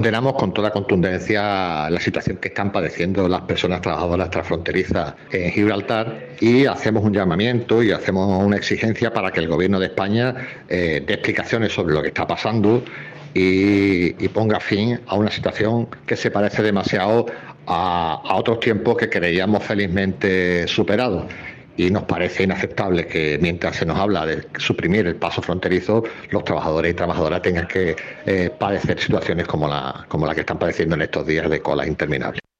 Condenamos con toda contundencia la situación que están padeciendo las personas trabajadoras transfronterizas en Gibraltar y hacemos un llamamiento y hacemos una exigencia para que el Gobierno de España eh, dé explicaciones sobre lo que está pasando y, ponga fin a una situación que se parece demasiado a, a otros tiempos que creíamos felizmente superados y nos parece inaceptable que mientras se nos habla de suprimir el paso fronterizo, los trabajadores y trabajadoras tengan que eh, padecer situaciones como la, como la que están padeciendo en estos días de cola interminable.